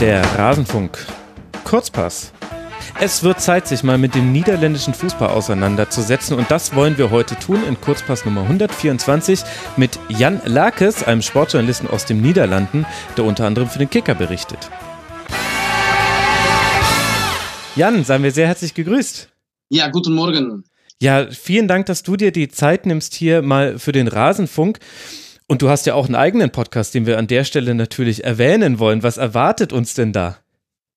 Der Rasenfunk. Kurzpass. Es wird Zeit, sich mal mit dem niederländischen Fußball auseinanderzusetzen und das wollen wir heute tun in Kurzpass Nummer 124 mit Jan Lakes, einem Sportjournalisten aus den Niederlanden, der unter anderem für den Kicker berichtet. Jan, seien wir sehr herzlich gegrüßt. Ja, guten Morgen. Ja, vielen Dank, dass du dir die Zeit nimmst hier mal für den Rasenfunk. Und du hast ja auch einen eigenen Podcast, den wir an der Stelle natürlich erwähnen wollen. Was erwartet uns denn da?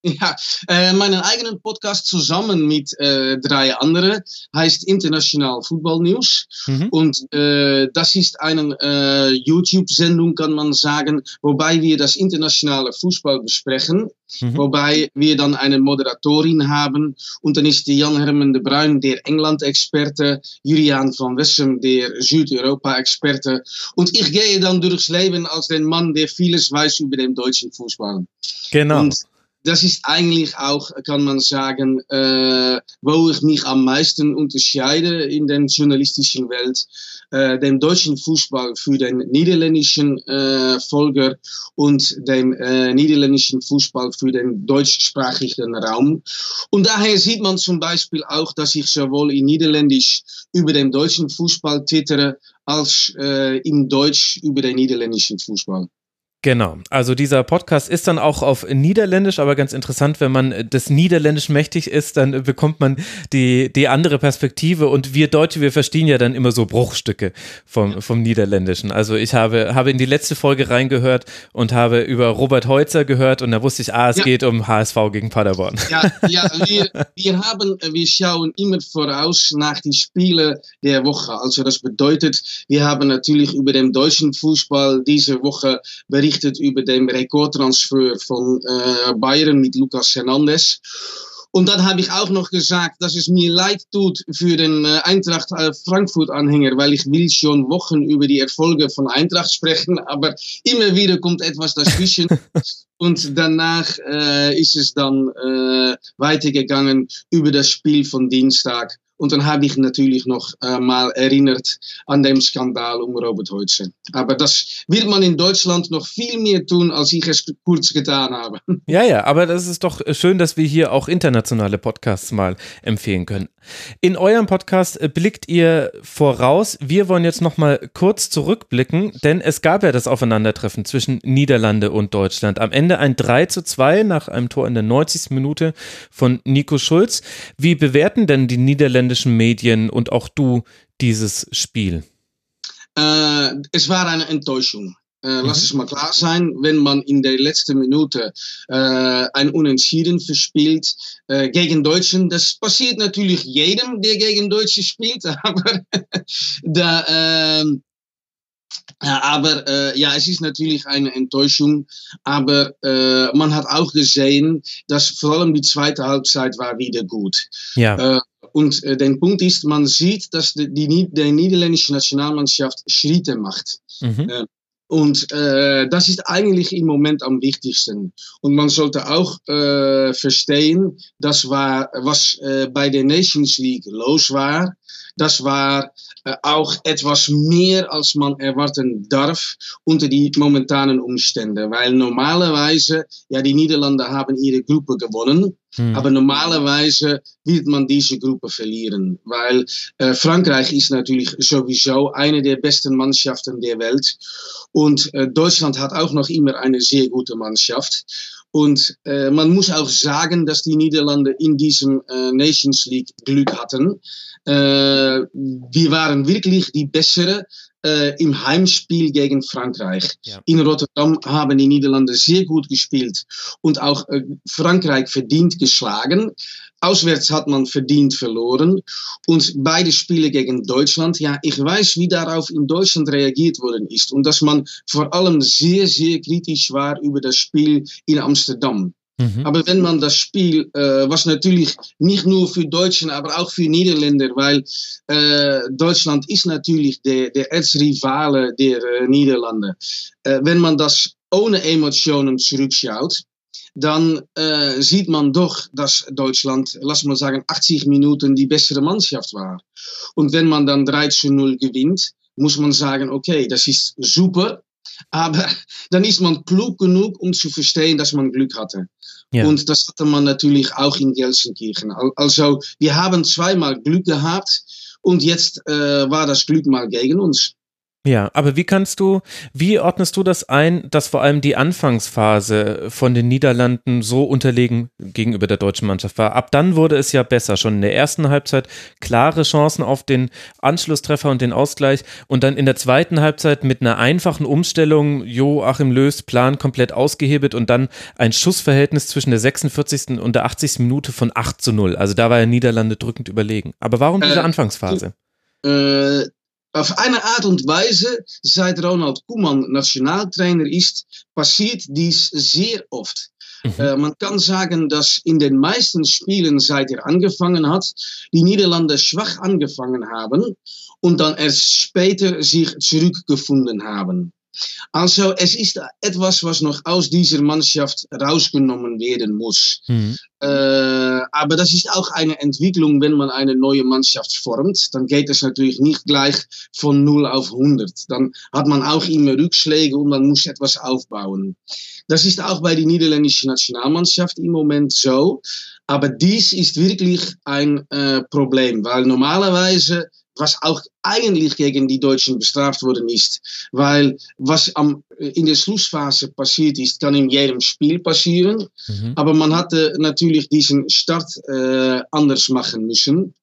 Ja, äh, meinen eigenen Podcast zusammen mit äh, drei anderen heißt International Football News. Mhm. Und äh, das ist eine äh, YouTube-Sendung, kann man sagen, wobei wir das internationale Fußball besprechen. Mhm. Wobei wir dann eine Moderatorin haben. Und dann ist Jan Herman de Bruin der England-Experte, Julian van Wessem der Südeuropa-Experte. Und ich gehe dann durchs Leben als der Mann, der vieles weiß über den deutschen Fußball. Genau. Und das ist eigentlich auch, kann man sagen, äh, wo ich mich am meisten unterscheide in der journalistischen Welt, äh, dem deutschen Fußball für den niederländischen äh, Folger und dem äh, niederländischen Fußball für den deutschsprachigen Raum. Und daher sieht man zum Beispiel auch, dass ich sowohl in Niederländisch über den deutschen Fußball twittere, als äh, in Deutsch über den niederländischen Fußball. Genau. Also dieser Podcast ist dann auch auf Niederländisch, aber ganz interessant, wenn man des Niederländisch mächtig ist, dann bekommt man die, die andere Perspektive und wir Deutsche, wir verstehen ja dann immer so Bruchstücke vom, vom Niederländischen. Also ich habe, habe in die letzte Folge reingehört und habe über Robert Heutzer gehört und da wusste ich, ah, es ja. geht um HSV gegen Paderborn. Ja, ja wir, wir haben, wir schauen immer voraus nach die Spiele der Woche. Also das bedeutet, wir haben natürlich über den deutschen Fußball diese Woche berichtet berichtet über den Rekordtransfer von äh, Bayern mit Lucas Hernandez. Und dann habe ich auch noch gesagt, dass es mir leid tut für den äh, Eintracht äh, Frankfurt-Anhänger, weil ich will schon Wochen über die Erfolge von Eintracht sprechen, aber immer wieder kommt etwas dazwischen. Und danach äh, ist es dann äh, weitergegangen über das Spiel von Dienstag. Und dann habe ich natürlich noch äh, mal erinnert an den Skandal um Robert Heutzer. Aber das wird man in Deutschland noch viel mehr tun, als ich es kurz getan habe. Ja, ja, aber das ist doch schön, dass wir hier auch internationale Podcasts mal empfehlen können. In eurem Podcast blickt ihr voraus. Wir wollen jetzt noch mal kurz zurückblicken, denn es gab ja das Aufeinandertreffen zwischen Niederlande und Deutschland. Am Ende ein 3 zu 2 nach einem Tor in der 90. Minute von Nico Schulz. Wie bewerten denn die niederländischen Medien und auch du dieses Spiel? Äh, es war eine Enttäuschung. Äh, mhm. Lass es mal klar sein, wenn man in der letzten Minute äh, ein Unentschieden verspielt äh, gegen Deutschen, das passiert natürlich jedem, der gegen Deutsche spielt, aber da, äh, aber äh, ja, es ist natürlich eine Enttäuschung. Aber äh, man hat auch gesehen, dass vor allem die zweite Halbzeit war wieder gut. Ja. Und äh, der Punkt ist, man sieht, dass die, die, die niederländische Nationalmannschaft Schritte macht. Mhm. Äh, und äh, das ist eigentlich im Moment am wichtigsten. Und man sollte auch äh, verstehen, das war, was äh, bei der Nations League los war. Das war äh, auch etwas mehr, als man erwarten darf unter die momentanen Umstände. Weil normalerweise, ja, die Niederlande haben ihre Gruppe gewonnen. Mhm. Aber normalerweise wird man diese Gruppe verlieren, weil äh, Frankreich ist natürlich sowieso eine der besten Mannschaften der Welt und äh, Deutschland hat auch noch immer eine sehr gute Mannschaft. Und äh, man muss auch sagen, dass die Niederlande in diesem äh, Nations League Glück hatten. Äh, wir waren wirklich die bessere äh, im Heimspiel gegen Frankreich. Ja. In Rotterdam haben die Niederlande sehr gut gespielt und auch äh, Frankreich verdient geschlagen. Auswärts hat man verdient verloren. Und beide Spiele gegen Deutschland, ja, ich weiß, wie darauf in Deutschland reagiert worden ist. Und dass man vor allem sehr, sehr kritisch war über das Spiel in Amsterdam. Mhm. Aber wenn man das Spiel, äh, was natürlich nicht nur für Deutschen, aber auch für Niederländer, weil äh, Deutschland ist natürlich der, der Erzrivale der äh, Niederlande. Äh, wenn man das ohne Emotionen zurückschaut, dann äh, sieht man doch, dass Deutschland, lass mal sagen, 80 Minuten die bessere Mannschaft war. Und wenn man dann 3 zu 0 gewinnt, muss man sagen, okay, das ist super, aber dann ist man klug genug, um zu verstehen, dass man Glück hatte. Ja. Und das hatte man natürlich auch in Gelsenkirchen. Also wir haben zweimal Glück gehabt und jetzt äh, war das Glück mal gegen uns. Ja, aber wie kannst du, wie ordnest du das ein, dass vor allem die Anfangsphase von den Niederlanden so unterlegen gegenüber der deutschen Mannschaft war? Ab dann wurde es ja besser. Schon in der ersten Halbzeit klare Chancen auf den Anschlusstreffer und den Ausgleich und dann in der zweiten Halbzeit mit einer einfachen Umstellung Joachim Löws Plan komplett ausgehebelt und dann ein Schussverhältnis zwischen der 46. und der 80. Minute von 8 zu 0. Also da war ja Niederlande drückend überlegen. Aber warum diese äh, Anfangsphase? Äh, auf eine Art und Weise, seit Ronald Koeman Nationaltrainer ist, passiert dies sehr oft. Mhm. Äh, man kann sagen, dass in den meisten Spielen, seit er angefangen hat, die Niederlande schwach angefangen haben und dann erst später sich zurückgefunden haben. Also es ist etwas, was noch aus dieser Mannschaft rausgenommen werden muss. Mhm. Äh, aber das ist auch eine Entwicklung, wenn man eine neue Mannschaft formt. Dann geht es natürlich nicht gleich von 0 auf 100. Dann hat man auch immer Rückschläge und man muss etwas aufbauen. Das ist auch bei der niederländischen Nationalmannschaft im Moment so. Aber dies ist wirklich ein äh, Problem, weil normalerweise was auch eigentlich gegen die Deutschen bestraft worden ist. Weil was am, in der Schlussphase passiert ist, kann in jedem Spiel passieren. Mhm. Aber man hatte natürlich diesen Start äh, anders machen müssen.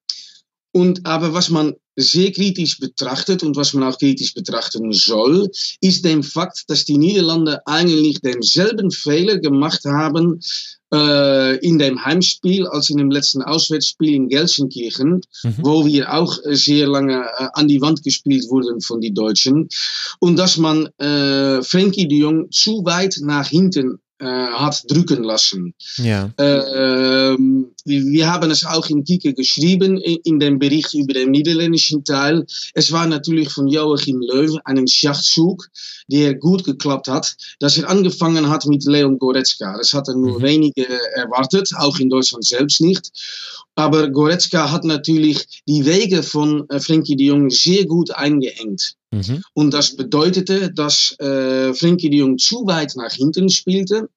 Und aber was man sehr kritisch betrachtet und was man auch kritisch betrachten soll, ist dem Fakt, dass die Niederlande eigentlich denselben Fehler gemacht haben äh, in dem Heimspiel als in dem letzten Auswärtsspiel in Gelsenkirchen, mhm. wo wir auch sehr lange äh, an die Wand gespielt wurden von den Deutschen. Und dass man äh, Frankie de Jong zu weit nach hinten äh, hat drücken lassen. Ja. Äh, wir haben es auch in Kike geschrieben, in, dem Bericht über den niederländischen Teil. Es war natürlich von Joachim Löw einen Schachzug, der gut geklappt hat, dass er angefangen hat mit Leon Goretzka. Das hatten nur mhm. wenige erwartet, auch in Deutschland selbst nicht. Aber Goretzka hat natürlich die Wege von äh, Frenkie de Jong sehr gut eingeengt. Mhm. Und das bedeutete, dass äh, Frenkie de Jong zu weit nach hinten spielte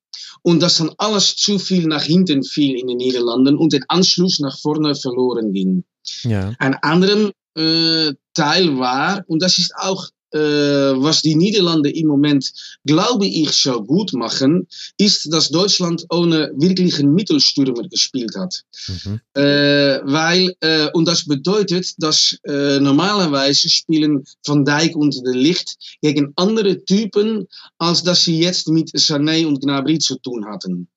und dass dann alles zu viel nach hinten fiel in den Niederlanden und der Anschluss nach vorne verloren ging. Ja. Ein anderer äh, Teil war, und das ist auch äh, was die Niederlande im Moment, glaube ich, so gut machen, ist, dass Deutschland ohne wirklichen Mittelstürmer gespielt hat. Mhm. Äh, weil, äh, und das bedeutet, dass normalerweise spielen Van Dijk und De Licht gegen andere Typen, als dass sie jetzt mit Sané und Gnabry zu tun hatten.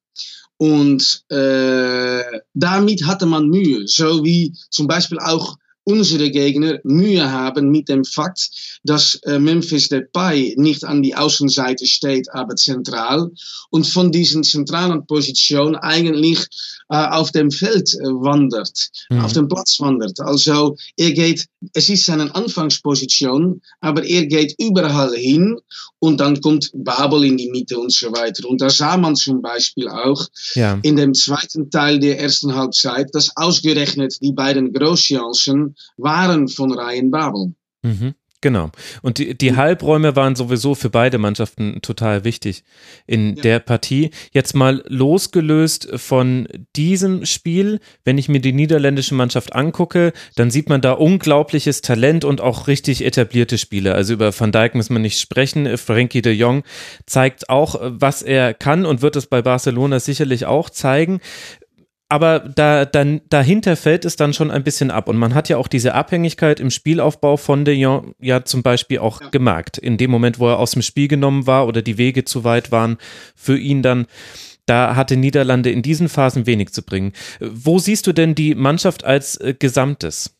Und damit hatte man Mühe, so wie zum Beispiel auch unsere Gegner Mühe haben mit dem Fakt, dass äh, Memphis Depay nicht an die Außenseite steht, aber zentral und von diesen zentralen Position eigentlich äh, auf dem Feld äh, wandert, mhm. auf dem Platz wandert. Also er geht, es ist seine Anfangsposition, aber er geht überall hin und dann kommt Babel in die Mitte und so weiter. Und da sah man zum Beispiel auch ja. in dem zweiten Teil der ersten Halbzeit, dass ausgerechnet die beiden Großchancen waren von Ryan Babel. Mhm. Genau. Und die, die Halbräume waren sowieso für beide Mannschaften total wichtig in ja. der Partie. Jetzt mal losgelöst von diesem Spiel, wenn ich mir die niederländische Mannschaft angucke, dann sieht man da unglaubliches Talent und auch richtig etablierte Spieler. Also über Van Dijk muss man nicht sprechen. Frankie de Jong zeigt auch, was er kann und wird es bei Barcelona sicherlich auch zeigen aber da, dann, dahinter fällt es dann schon ein bisschen ab. Und man hat ja auch diese Abhängigkeit im Spielaufbau von De Jong ja zum Beispiel auch ja. gemerkt. In dem Moment, wo er aus dem Spiel genommen war oder die Wege zu weit waren für ihn dann, da hatte Niederlande in diesen Phasen wenig zu bringen. Wo siehst du denn die Mannschaft als äh, Gesamtes?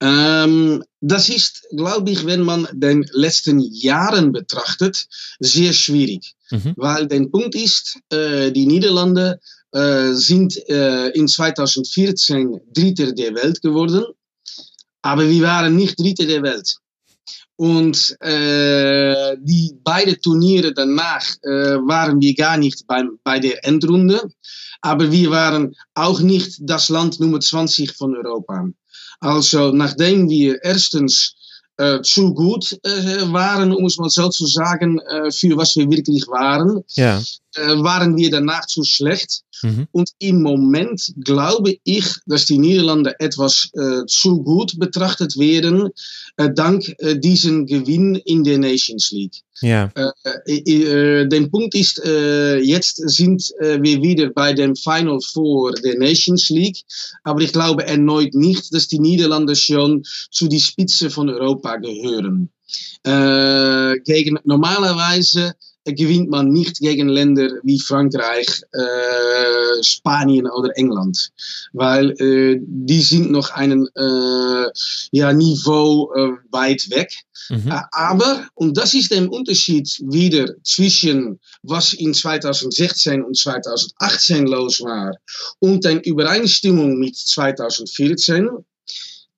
Ähm, das ist, glaube ich, wenn man den letzten Jahren betrachtet, sehr schwierig. Mhm. Weil der Punkt ist, äh, die Niederlande äh, sind äh, in 2014 Dritter der Welt geworden, aber wir waren nicht Dritter der Welt. Und äh, die beiden Turniere danach waren wir gar nicht beim, bei der Endrunde, aber wir waren auch nicht das Land Nummer 20 von Europa. Also nachdem wir erstens äh, zu gut äh, waren, um es mal so zu sagen, äh, für was wir wirklich waren, ja. Waren wir danach zu schlecht. Mhm. Und im Moment glaube ich, dass die Niederlande etwas zu gut betrachtet werden, dank diesem Gewinn in der Nations League. Ja. Der Punkt ist, jetzt sind wir wieder bei dem Final Four der Nations League, aber ich glaube erneut nicht, dass die Niederlande schon zu die Spitze von Europa gehören. Äh, gegen, normalerweise gewinnt man nicht gegen Länder wie Frankreich, äh, Spanien oder England, weil äh, die sind noch einen äh, ja, Niveau äh, weit weg. Mhm. Aber, und das ist der Unterschied wieder zwischen was in 2016 und 2018 los war und der Übereinstimmung mit 2014,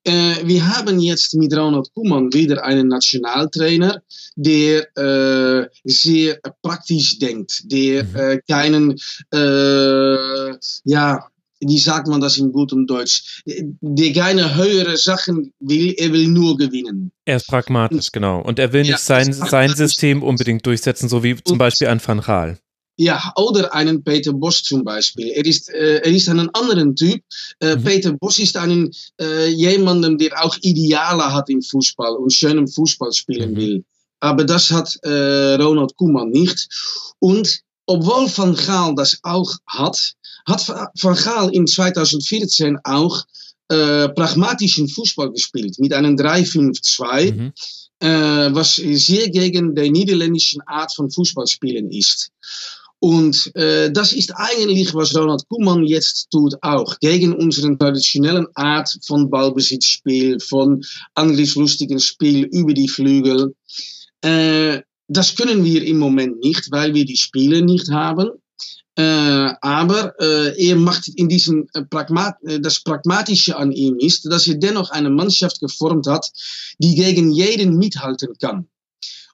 äh, wir haben jetzt mit Ronald Koeman wieder einen Nationaltrainer, der äh, sehr praktisch denkt, der mhm. äh, keinen, äh, ja, wie sagt man das in gutem Deutsch, der keine höhere Sachen will, er will nur gewinnen. Er ist pragmatisch, genau. Und er will nicht ja, sein, sein System unbedingt durchsetzen, so wie zum Beispiel an Van Gaal. Ja, oder einen Peter Bosch zum Beispiel. Er ist, äh, er ist ein anderer Typ. Äh, mhm. Peter Bosch ist ein, äh, jemandem, der auch Ideale hat im Fußball und schönen Fußball spielen mhm. will. Aber das hat äh, Ronald Koeman nicht. Und obwohl Van Gaal das auch hat, hat Van Gaal in 2014 auch äh, pragmatischen Fußball gespielt mit einem 3-5-2. Mhm. Äh, was sehr gegen die niederländische Art von Fußballspielen ist. Und äh, das ist eigentlich, was Ronald Koeman jetzt tut, auch gegen unseren traditionellen Art von Ballbesitzspiel, von angriffslustigen Spiel über die Flügel. Äh, das können wir im Moment nicht, weil wir die Spiele nicht haben. Äh, aber äh, er macht in diesem äh, Pragmat äh, das Pragmatische an ihm ist, dass er dennoch eine Mannschaft geformt hat, die gegen jeden mithalten kann.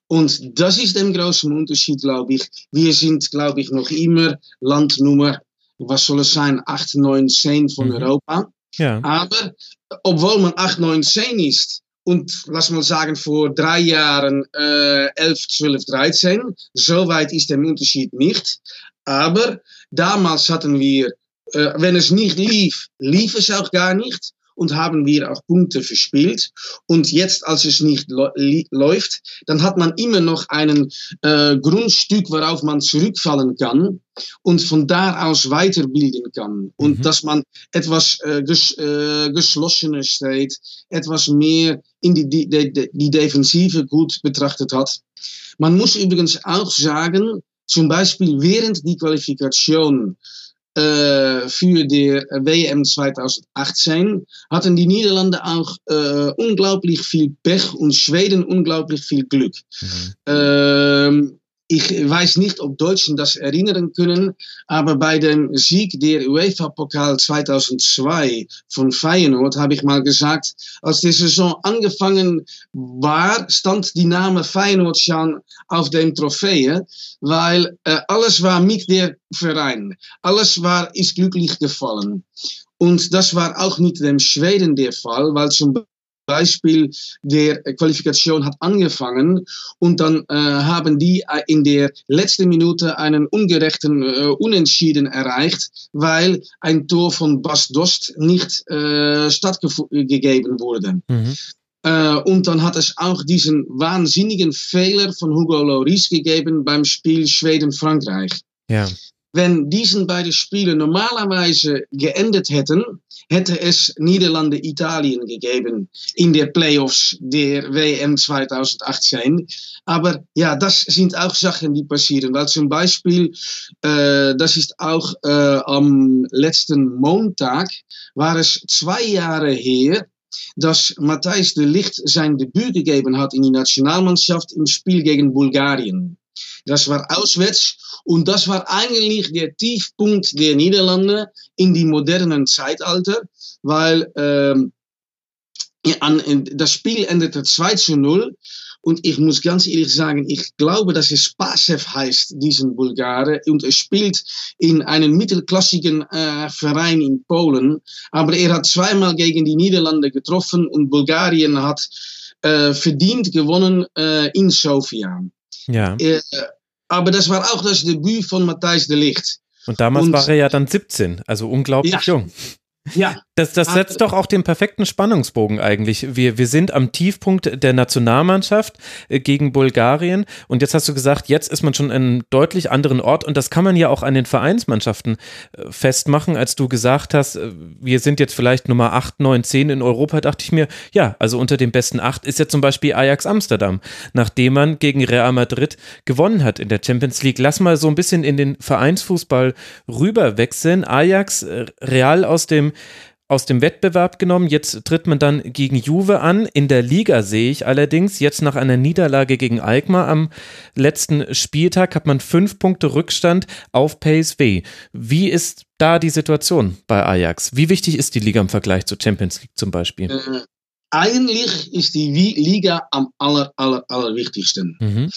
Und das ist der große Unterschied, glaube ich. Wir sind, glaube ich, noch immer Landnummer, was soll es sein, 8, 9, 10 von mhm. Europa. Ja. Aber obwohl man 8, 9, 10 ist, und lass mal sagen, vor drei Jahren äh, 11, 12, 13, so weit ist der Unterschied nicht. Aber damals hatten wir, äh, wenn es nicht lief, lief es auch gar nicht und haben wir auch Punkte verspielt. Und jetzt, als es nicht läuft, dann hat man immer noch einen äh, Grundstück, worauf man zurückfallen kann und von da aus weiterbilden kann. Und mhm. dass man etwas äh, ges äh, geschlossener steht, etwas mehr in die, die, die, die Defensive gut betrachtet hat. Man muss übrigens auch sagen, zum Beispiel während die Qualifikation äh, für die WM 2018 hatten die Niederlande auch äh, unglaublich viel Pech und Schweden unglaublich viel Glück. Mhm. Ähm, ich weiß nicht, ob Deutschen das erinnern können, aber bei dem Sieg der UEFA-Pokal 2002 von Feyenoord habe ich mal gesagt, als die Saison angefangen war, stand die Name Feyenoord schon auf dem Trophäe, weil äh, alles war mit der Verein. Alles war, ist glücklich gefallen. Und das war auch mit dem Schweden der Fall, weil zum Beispiel der Qualifikation hat angefangen und dann äh, haben die äh, in der letzten Minute einen ungerechten äh, Unentschieden erreicht, weil ein Tor von Bas Dost nicht äh, stattgegeben wurde. Mhm. Äh, und dann hat es auch diesen wahnsinnigen Fehler von Hugo Lloris gegeben beim Spiel Schweden-Frankreich. Ja. Wenn diesen beiden Spiele normalerweise geendet hätten, hätte es Niederlande-Italien gegeben in der Playoffs der WM 2018. Aber ja, das sind auch Sachen, die passieren. Weil zum Beispiel, äh, das ist auch äh, am letzten Montag, war es zwei Jahre her, dass Matthijs de Licht sein Debüt gegeben hat in die Nationalmannschaft im Spiel gegen Bulgarien. Das war auswärts und das war eigentlich der Tiefpunkt der Niederlande in die modernen Zeitalter, weil ähm, das Spiel endete 2 zu 0 und ich muss ganz ehrlich sagen, ich glaube, dass es Spasev heißt, diesen Bulgare. Und er spielt in einem mittelklassigen äh, Verein in Polen. Aber er hat zweimal gegen die Niederlande getroffen und Bulgarien hat äh, verdient gewonnen äh, in Sofia. Ja. Äh, aber das war auch das Debüt von Matthijs de Licht. Und damals und, war er ja dann 17, also unglaublich ja. jung. Ja. Das, das setzt doch auch den perfekten Spannungsbogen eigentlich. Wir, wir sind am Tiefpunkt der Nationalmannschaft äh, gegen Bulgarien und jetzt hast du gesagt, jetzt ist man schon an einem deutlich anderen Ort und das kann man ja auch an den Vereinsmannschaften äh, festmachen. Als du gesagt hast, äh, wir sind jetzt vielleicht Nummer 8, 9, 10 in Europa, dachte ich mir, ja, also unter den besten 8 ist ja zum Beispiel Ajax Amsterdam, nachdem man gegen Real Madrid gewonnen hat in der Champions League. Lass mal so ein bisschen in den Vereinsfußball rüberwechseln. Ajax, Real aus dem aus dem Wettbewerb genommen. Jetzt tritt man dann gegen Juve an. In der Liga sehe ich allerdings, jetzt nach einer Niederlage gegen Alkmaar am letzten Spieltag hat man fünf Punkte Rückstand auf PSV. Wie ist da die Situation bei Ajax? Wie wichtig ist die Liga im Vergleich zur Champions League zum Beispiel? Äh, eigentlich ist die Liga am aller, aller, allerwichtigsten. Mhm.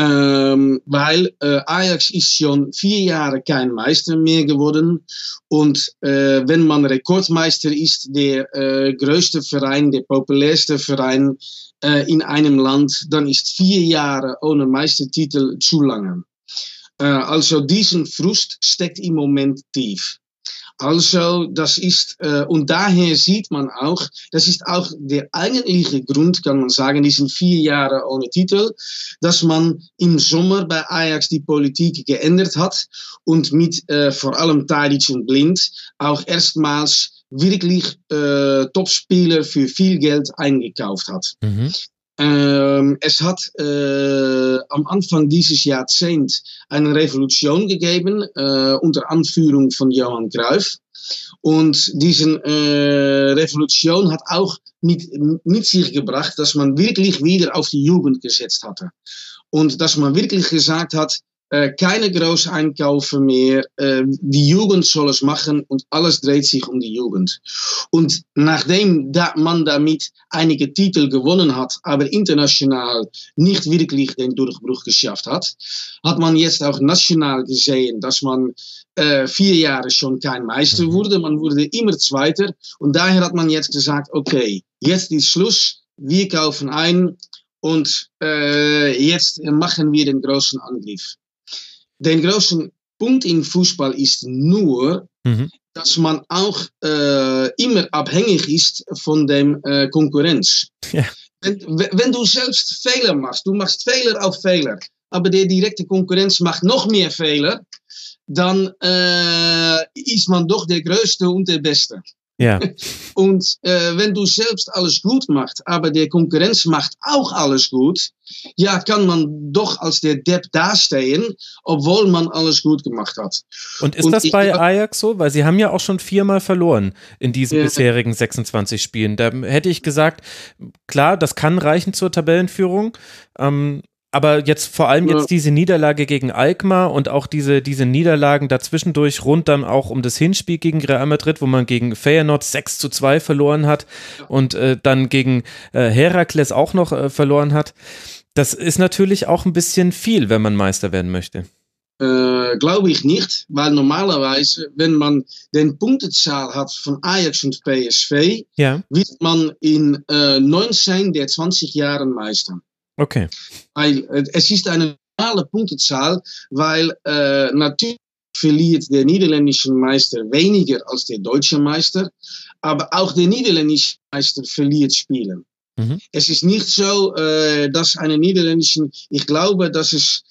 Ähm, weil äh, Ajax ist schon vier Jahre kein Meister mehr geworden. Und äh, wenn man Rekordmeister ist, der äh, größte Verein, der populärste Verein äh, in einem Land, dann ist vier Jahre ohne Meistertitel zu lange. Äh, also diesen Frust steckt im Moment tief. Also, das ist, äh, und daher sieht man auch, das ist auch der eigentliche Grund, kann man sagen, diesen vier Jahre ohne Titel, dass man im Sommer bei Ajax die Politik geändert hat und mit äh, vor allem Tadic und Blind auch erstmals wirklich äh, Topspieler für viel Geld eingekauft hat. Mhm. Ähm, es hat äh, am Anfang dieses Jahrzehnts eine Revolution gegeben, äh, unter Anführung von Johann Cruyff. Und diese äh, Revolution hat auch mit, mit sich gebracht, dass man wirklich wieder auf die Jugend gesetzt hatte. Und dass man wirklich gesagt hat, äh, keine Großeinkäufe mehr. Äh, die Jugend soll es machen und alles dreht sich um die Jugend. Und nachdem da man damit einige Titel gewonnen hat, aber international nicht wirklich den Durchbruch geschafft hat, hat man jetzt auch national gesehen, dass man äh, vier Jahre schon kein Meister mhm. wurde. Man wurde immer Zweiter. Und daher hat man jetzt gesagt, okay, jetzt ist Schluss. Wir kaufen ein und äh, jetzt machen wir den großen Angriff. Den großen Punkt im Fußball ist nur, mhm. dass man auch äh, immer abhängig ist von dem äh, Konkurrenz. Ja. Wenn, wenn, du selbst Fehler machst, du machst Fehler auf Fehler, aber der direkte Konkurrenz macht noch mehr Fehler, dann äh, ist man doch der Größte und der Beste. Ja. Und äh, wenn du selbst alles gut machst, aber der Konkurrenz macht auch alles gut, ja, kann man doch als der Depp dastehen, obwohl man alles gut gemacht hat. Und ist und das bei Ajax so? Weil sie haben ja auch schon viermal verloren in diesen ja. bisherigen 26 Spielen. Da hätte ich gesagt, klar, das kann reichen zur Tabellenführung. Ähm, aber jetzt vor allem jetzt diese Niederlage gegen Alkmaar und auch diese, diese Niederlagen dazwischendurch rund dann auch um das Hinspiel gegen Real Madrid, wo man gegen Feyenoord 6 zu 2 verloren hat und äh, dann gegen äh, Herakles auch noch äh, verloren hat. Das ist natürlich auch ein bisschen viel, wenn man Meister werden möchte. Äh, Glaube ich nicht, weil normalerweise, wenn man den Punktezahl hat von Ajax und PSV, ja. wird man in äh, 19 der 20 Jahren Meister. Okay. Weil äh, es ist eine normale Punktezahl, weil äh, natürlich verliert der niederländische Meister weniger als der deutsche Meister, aber auch der niederländische Meister verliert Spielen. Mhm. Es ist nicht so, äh, dass eine niederländische, ich glaube, dass es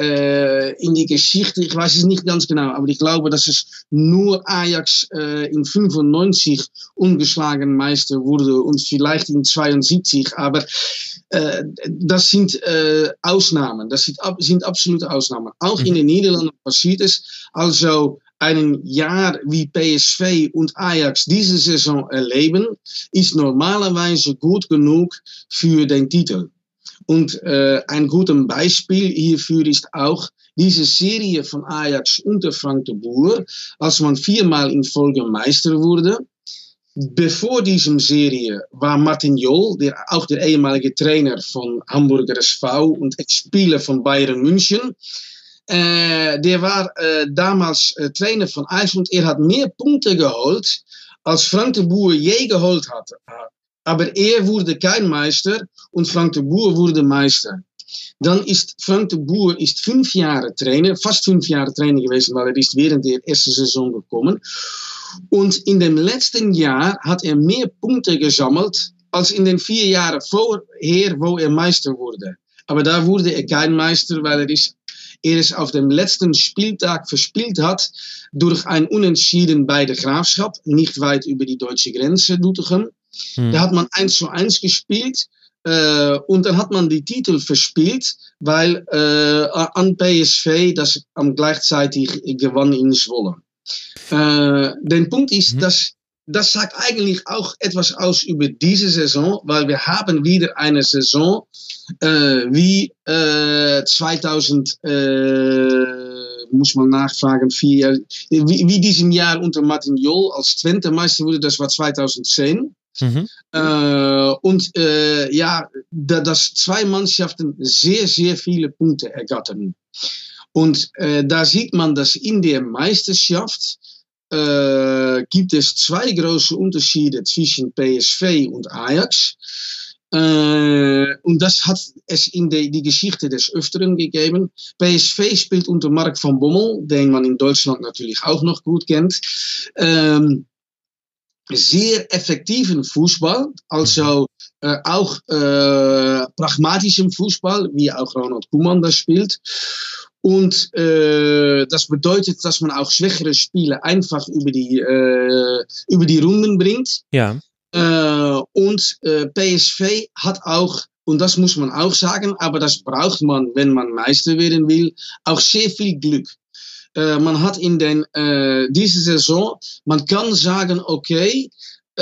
äh, in die Geschichte, ich weiß es nicht ganz genau, aber ich glaube, dass es nur Ajax äh, in 95 ungeschlagen Meister wurde und vielleicht in 72, aber das sind äh, Ausnahmen, das sind, absolute Ausnahmen. Auch mhm. in den Niederlanden passiert es. Also ein Jahr wie PSV und Ajax diese Saison erleben, ist normalerweise gut genug für den Titel. Und äh, ein gutes Beispiel hierfür ist auch diese Serie von Ajax unter Frank de Boer, als man viermal in Folge Meister wurde. Bevor diesem Serie war Martin Jol, der, auch der ehemalige Trainer von Hamburger SV und Ex-Spieler von Bayern München, äh, der war äh, damals äh, Trainer von Ajax und er hat mehr Punkte geholt, als Frank de Boer je geholt hatte. aber er wurde kein Meister und Frank de Boer wurde Meister. Dann ist Frank de Boer ist fünf Jahre Trainer, fast fünf Jahre Trainer gewesen, weil er ist während der ersten Saison gekommen. Und in dem letzten Jahr hat er mehr Punkte gesammelt als in den vier Jahren vorher, wo er Meister wurde. Aber da wurde er kein Meister, weil er ist er es auf dem letzten Spieltag verspielt hat durch ein Unentschieden bei der Graafschap, nicht weit über die deutsche Grenze, Doetinchem. Hm. Da hat man 1 zu 1 gespielt äh, und dann hat man die Titel verspielt, weil äh, an PSV das am gleichzeitig gewann in Zwolle. Äh, der Punkt ist, mhm. dass das sagt eigentlich auch etwas aus über diese Saison, weil wir haben wieder eine Saison äh, wie äh, 2000, äh, muss man nachfragen, vier, wie, wie diesem Jahr unter Martin Jol als Twente Meister wurde, das war 2010. Mhm. Äh, und äh, ja, da, dass zwei Mannschaften sehr, sehr viele Punkte ergattern. Und äh, da sieht man, dass in der Meisterschaft äh, gibt es zwei große Unterschiede zwischen PSV und Ajax. Äh, und das hat es in de, die Geschichte des Öfteren gegeben. PSV spielt unter Mark van Bommel, den man in Deutschland natürlich auch noch gut kennt. Ähm, sehr effektiven Fußball, also äh, auch äh, pragmatischem Fußball, wie auch Ronald Koeman das spielt. Und äh, das bedeutet, dass man auch schwächere Spiele einfach über die, äh, über die Runden bringt. Ja. Äh, und äh, PSV hat auch, und das muss man auch sagen, aber das braucht man, wenn man Meister werden will, auch sehr viel Glück. Äh, man hat in den, äh, diese Saison, man kann sagen, okay,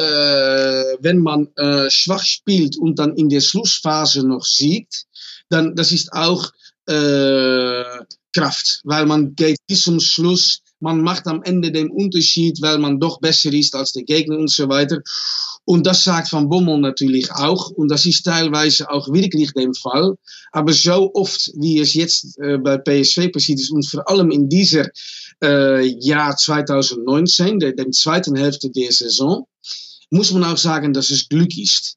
wenn man äh, schwach spielt und dann in der Schlussphase noch siegt, dann das ist auch äh, Kraft, weil man geht bis zum Schluss, man macht am Ende den Unterschied, weil man doch besser ist als der Gegner und so weiter. Und das sagt Van Bommel natürlich auch. Und das ist teilweise auch wirklich der Fall. Aber so oft, wie es jetzt äh, bei PSV passiert ist und vor allem in dieser äh, Jahr 2019, der, der zweiten Hälfte der Saison, muss man auch sagen, dass es Glück ist.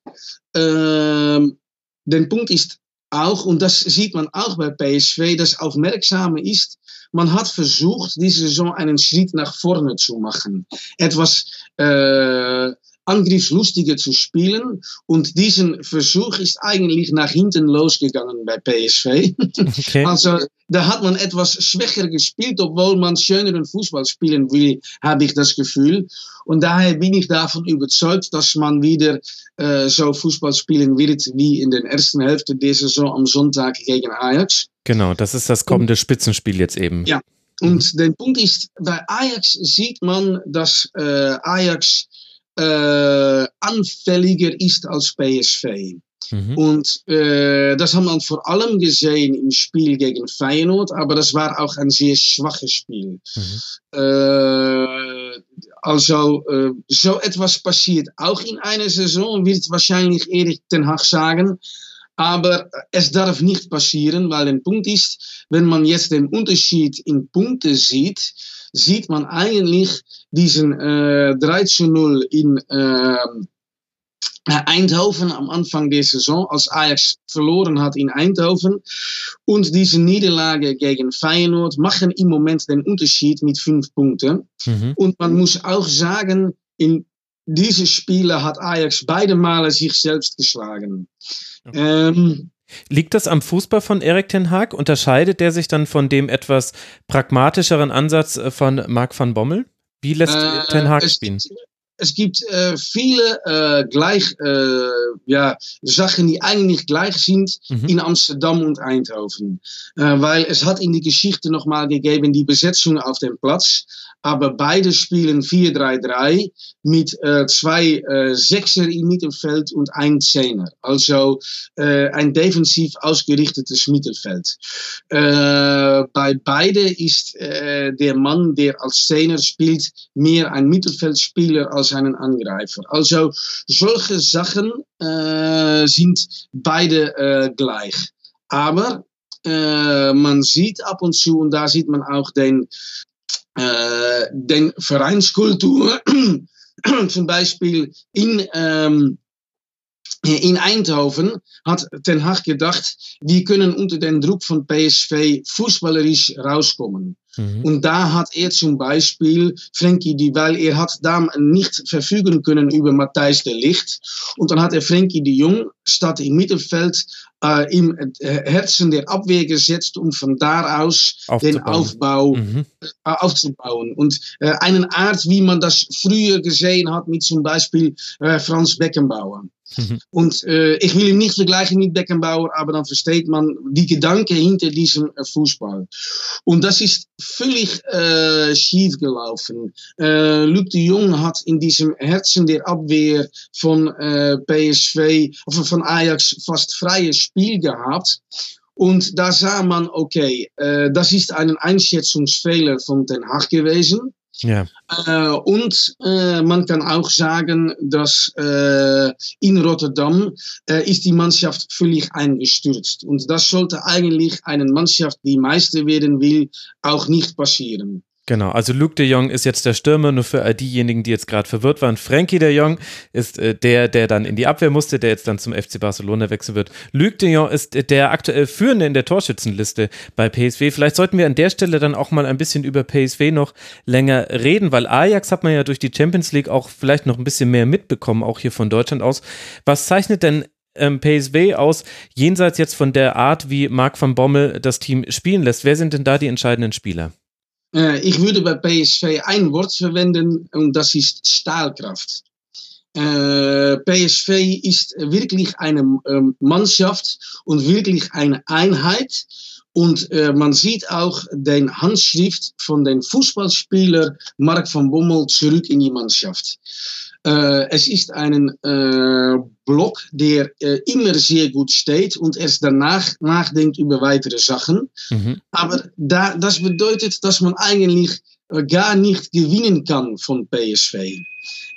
Ähm, der Punkt ist auch, und das sieht man auch bei PSV, das Aufmerksame ist, man hat versucht, diese Saison einen Schritt nach vorne zu machen. Etwas äh, angriffslustiger zu spielen. Und diesen Versuch ist eigentlich nach hinten losgegangen bei PSV. Okay. Also da hat man etwas schwächer gespielt, obwohl man schöneren Fußball spielen will, habe ich das Gefühl. Und daher bin ich davon überzeugt, dass man wieder äh, so Fußball spielen wird wie in der ersten Hälfte der Saison am Sonntag gegen Ajax. Genau, das ist das kommende Spitzenspiel jetzt eben. Ja. Und der Punkt ist, bei Ajax sieht man, dass äh, Ajax äh, anfälliger ist als PSV. Mhm. Und äh, das haben wir vor allem gesehen im Spiel gegen Feyenoord, aber das war auch ein sehr schwaches Spiel. Mhm. Äh, also, äh, so etwas passiert auch in einer Saison, wird wahrscheinlich Erik Ten Hag sagen. Aber es darf nicht passieren, weil der Punkt ist, wenn man jetzt den Unterschied in Punkte sieht, sieht man eigentlich diesen äh, 3 zu 0 in äh, Eindhoven am Anfang der Saison, als Ajax verloren hat in Eindhoven. Und diese Niederlage gegen Feyenoord machen im Moment den Unterschied mit fünf Punkten. Mhm. Und man muss auch sagen, in diese Spiele hat Ajax beide Male sich selbst geschlagen. Okay. Ähm, Liegt das am Fußball von Erik Ten Haag? Unterscheidet der sich dann von dem etwas pragmatischeren Ansatz äh, von Marc van Bommel? Wie lässt äh, Ten Haag spielen? Es gibt äh, viele äh, gleich, äh, ja, Sachen, die eigentlich gleich sind mhm. in Amsterdam und Eindhoven. Äh, weil es hat in die Geschichte nochmal gegeben die Besetzung auf dem Platz. Aber beide spielen 4-3-3 mit äh, zwei äh, Sechser im Mittelfeld und ein Zehner. Also ein defensiv ausgerichtetes Mittelfeld. Bei beide ist der Mann, der als Zehner spielt, mehr ein Mittelfeldspieler als einen Angreifer. Also solche Sachen äh, sind beide äh, gleich. Aber man sieht ab und zu, und da sieht man auch den den Vereinskultur, zum Beispiel in, ähm, in Eindhoven hat Ten Hag gedacht, wir können unter den Druck von PSV fußballerisch rauskommen. Mhm. Und da hat er zum Beispiel Frenkie, die, weil er hat da nicht verfügen können über Matthijs de Licht. Und dann hat er Frenkie de Jong statt im Mittelfeld äh, im Herzen der Abwehr gesetzt, um von da aus den Aufbau mhm. aufzubauen. Und äh, eine Art, wie man das früher gesehen hat mit zum Beispiel äh, Franz Beckenbauer. Mhm. Und äh, ich will ihn nicht vergleichen mit Beckenbauer, aber dann versteht man die Gedanken hinter diesem Fußball. Und das ist völlig äh, schief gelaufen. Äh, Luc de Jong hat in diesem Herzen der Abwehr von äh, PSV, of von Ajax fast freies Spiel gehabt. Und da sah man, okay, äh, das ist ein Einschätzungsfehler von Den Haag gewesen. Ja. Äh, und äh, man kann auch sagen, dass äh, in Rotterdam äh, ist die Mannschaft völlig eingestürzt. Und das sollte eigentlich eine Mannschaft, die Meister werden will, auch nicht passieren. Genau, also Luke de Jong ist jetzt der Stürmer, nur für all diejenigen, die jetzt gerade verwirrt waren. Frankie de Jong ist äh, der, der dann in die Abwehr musste, der jetzt dann zum FC Barcelona wechseln wird. Luke de Jong ist der aktuell Führende in der Torschützenliste bei PSV. Vielleicht sollten wir an der Stelle dann auch mal ein bisschen über PSV noch länger reden, weil Ajax hat man ja durch die Champions League auch vielleicht noch ein bisschen mehr mitbekommen, auch hier von Deutschland aus. Was zeichnet denn ähm, PSV aus, jenseits jetzt von der Art, wie Marc van Bommel das Team spielen lässt? Wer sind denn da die entscheidenden Spieler? Äh, ich würde bei PSV ein Wort verwenden und das ist Stahlkraft. Äh, PSV ist wirklich eine äh, Mannschaft und wirklich eine Einheit. Und äh, man sieht auch den Handschrift von den Fußballspieler Mark van Bommel zurück in die Mannschaft. Äh, es ist ein äh, Block, der immer sehr gut steht und erst danach nachdenkt über weitere Sachen. Mhm. Aber da, das bedeutet, dass man eigentlich gar nicht gewinnen kann von PSV.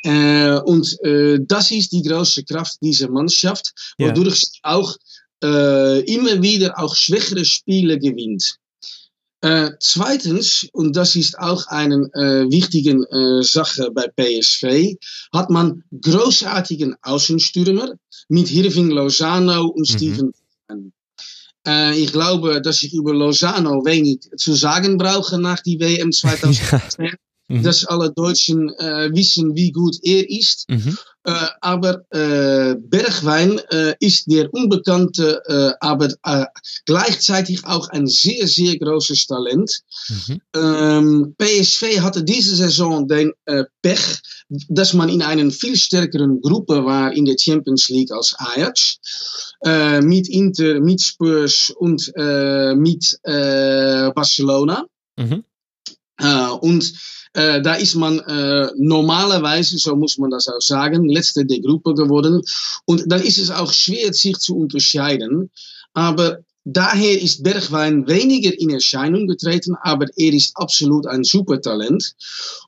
Äh, und äh, das ist die große Kraft dieser Mannschaft, wodurch ja. sie auch immer wieder auch schwächere Spiele gewinnt. Äh, zweitens, und das ist auch eine äh, wichtige äh, Sache bei PSV, hat man großartigen Außenstürmer mit Hirving Lozano und mhm. Steven. Äh, ich glaube, dass ich über Lozano wenig zu sagen brauche nach die WM 2010. Mhm. dass alle Deutschen äh, wissen, wie gut er ist. Mhm. Äh, aber äh, Bergwein äh, ist der unbekannte, aber gleichzeitig auch ein sehr, sehr großes Talent. Mhm. Ähm, PSV hatte diese Saison den Pech, dass man in einer viel stärkeren Gruppe war in der Champions League als Ajax. mit Inter, mit Spurs und mit Barcelona. Mhm. Und äh, da ist man äh, normalerweise, so muss man das auch sagen, letzte der Gruppe geworden. Und dann ist es auch schwer, sich zu unterscheiden. Aber daher ist Bergwein weniger in Erscheinung getreten, aber er ist absolut ein Supertalent.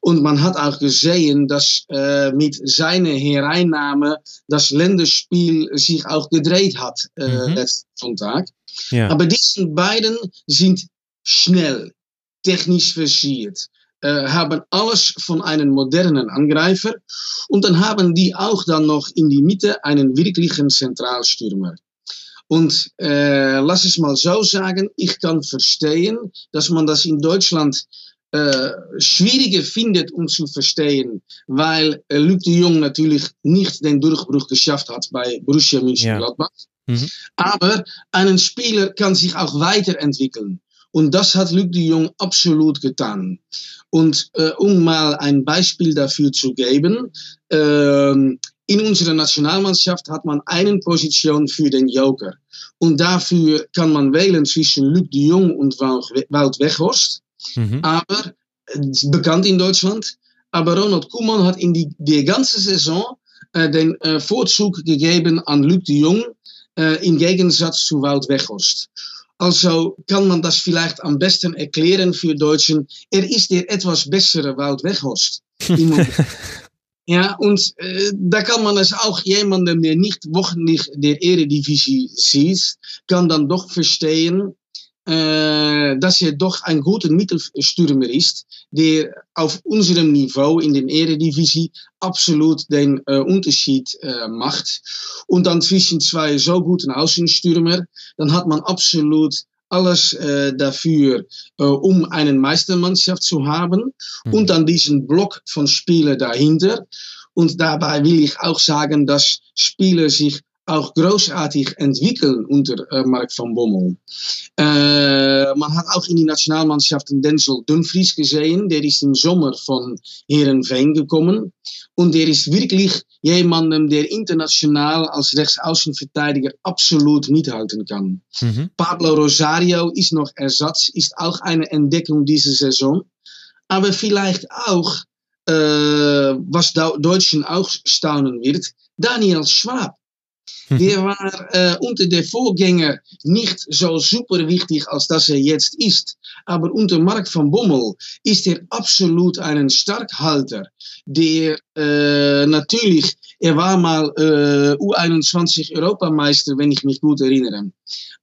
Und man hat auch gesehen, dass äh, mit seiner Hereinnahme das Länderspiel sich auch gedreht hat äh, mhm. letzten Sonntag. Ja. Aber diese beiden sind schnell, technisch versiert äh, haben alles von einem modernen Angreifer und dann haben die auch dann noch in die Mitte einen wirklichen Zentralstürmer. Und äh, lass es mal so sagen, ich kann verstehen, dass man das in Deutschland äh, schwieriger findet, um zu verstehen, weil äh, Luc de Jong natürlich nicht den Durchbruch geschafft hat bei Borussia Mönchengladbach. Ja. Mhm. Aber ein Spieler kann sich auch weiterentwickeln. Und das hat Luc de Jong absolut getan. Und äh, um mal ein Beispiel dafür zu geben, äh, in unserer Nationalmannschaft hat man eine Position für den Joker. Und dafür kann man wählen zwischen Luc de Jong und Wout Weghorst. Mhm. Aber, bekannt in Deutschland. Aber Ronald Koeman hat in die, die ganze Saison äh, den äh, Vorzug gegeben an Luc de Jong äh, im Gegensatz zu Wout Weghorst. Also kann man das vielleicht am besten erklären für Deutschen. Er ist der etwas bessere Wout Weghorst. ja, und äh, da kann man es auch jemandem, der nicht wöchentlich der Eredivisie sieht, kann dann doch verstehen, äh, dass er doch ein guter Mittelstürmer ist, der auf unserem Niveau in der Eredivisie absolut den äh, Unterschied äh, macht. Und dann zwischen zwei so guten Außenstürmer, dann hat man absolut alles äh, dafür, äh, um eine Meistermannschaft zu haben. Mhm. Und dann diesen Block von Spielern dahinter. Und dabei will ich auch sagen, dass Spieler sich auch großartig entwickeln unter äh, Mark van Bommel. Äh, man hat auch in die Nationalmannschaften Denzel Dumfries gesehen, der ist im Sommer von Herenveen gekommen und der ist wirklich jemandem, der international als Rechtsaußenverteidiger absolut mithalten kann. Mhm. Pablo Rosario ist noch Ersatz, ist auch eine Entdeckung diese Saison, aber vielleicht auch, äh, was Deutschen auch staunen wird, Daniel Schwab. Der war äh, unter der Vorgänger nicht so super wichtig, als dass er jetzt ist. Aber unter Mark van Bommel ist er absolut ein Starkhalter, der äh, natürlich, er war mal äh, U21 Europameister, wenn ich mich gut erinnere.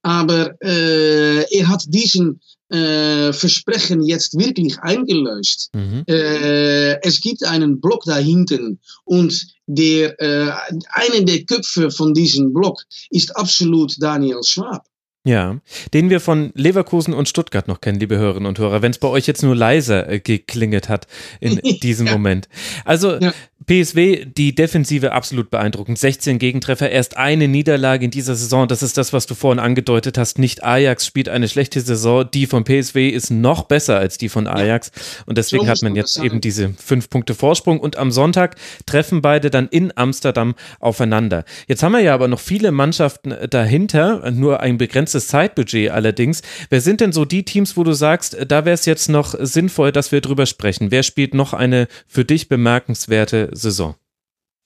Aber äh, er hat diesen äh, Versprechen jetzt wirklich eingelöst. Mhm. Äh, es gibt einen Block da hinten und der, äh, einer der Köpfe von diesem Block ist absolut Daniel Schwab. Ja, den wir von Leverkusen und Stuttgart noch kennen, liebe Hörerinnen und Hörer, wenn es bei euch jetzt nur leiser äh, geklingelt hat in diesem ja. Moment. Also ja. PSW, die Defensive absolut beeindruckend. 16 Gegentreffer, erst eine Niederlage in dieser Saison. Das ist das, was du vorhin angedeutet hast. Nicht Ajax spielt eine schlechte Saison. Die von PSW ist noch besser als die von Ajax. Und deswegen so hat man jetzt eben diese fünf Punkte Vorsprung. Und am Sonntag treffen beide dann in Amsterdam aufeinander. Jetzt haben wir ja aber noch viele Mannschaften dahinter, nur ein begrenztes Zeitbudget allerdings. Wer sind denn so die Teams, wo du sagst, da wäre es jetzt noch sinnvoll, dass wir drüber sprechen? Wer spielt noch eine für dich bemerkenswerte Saison?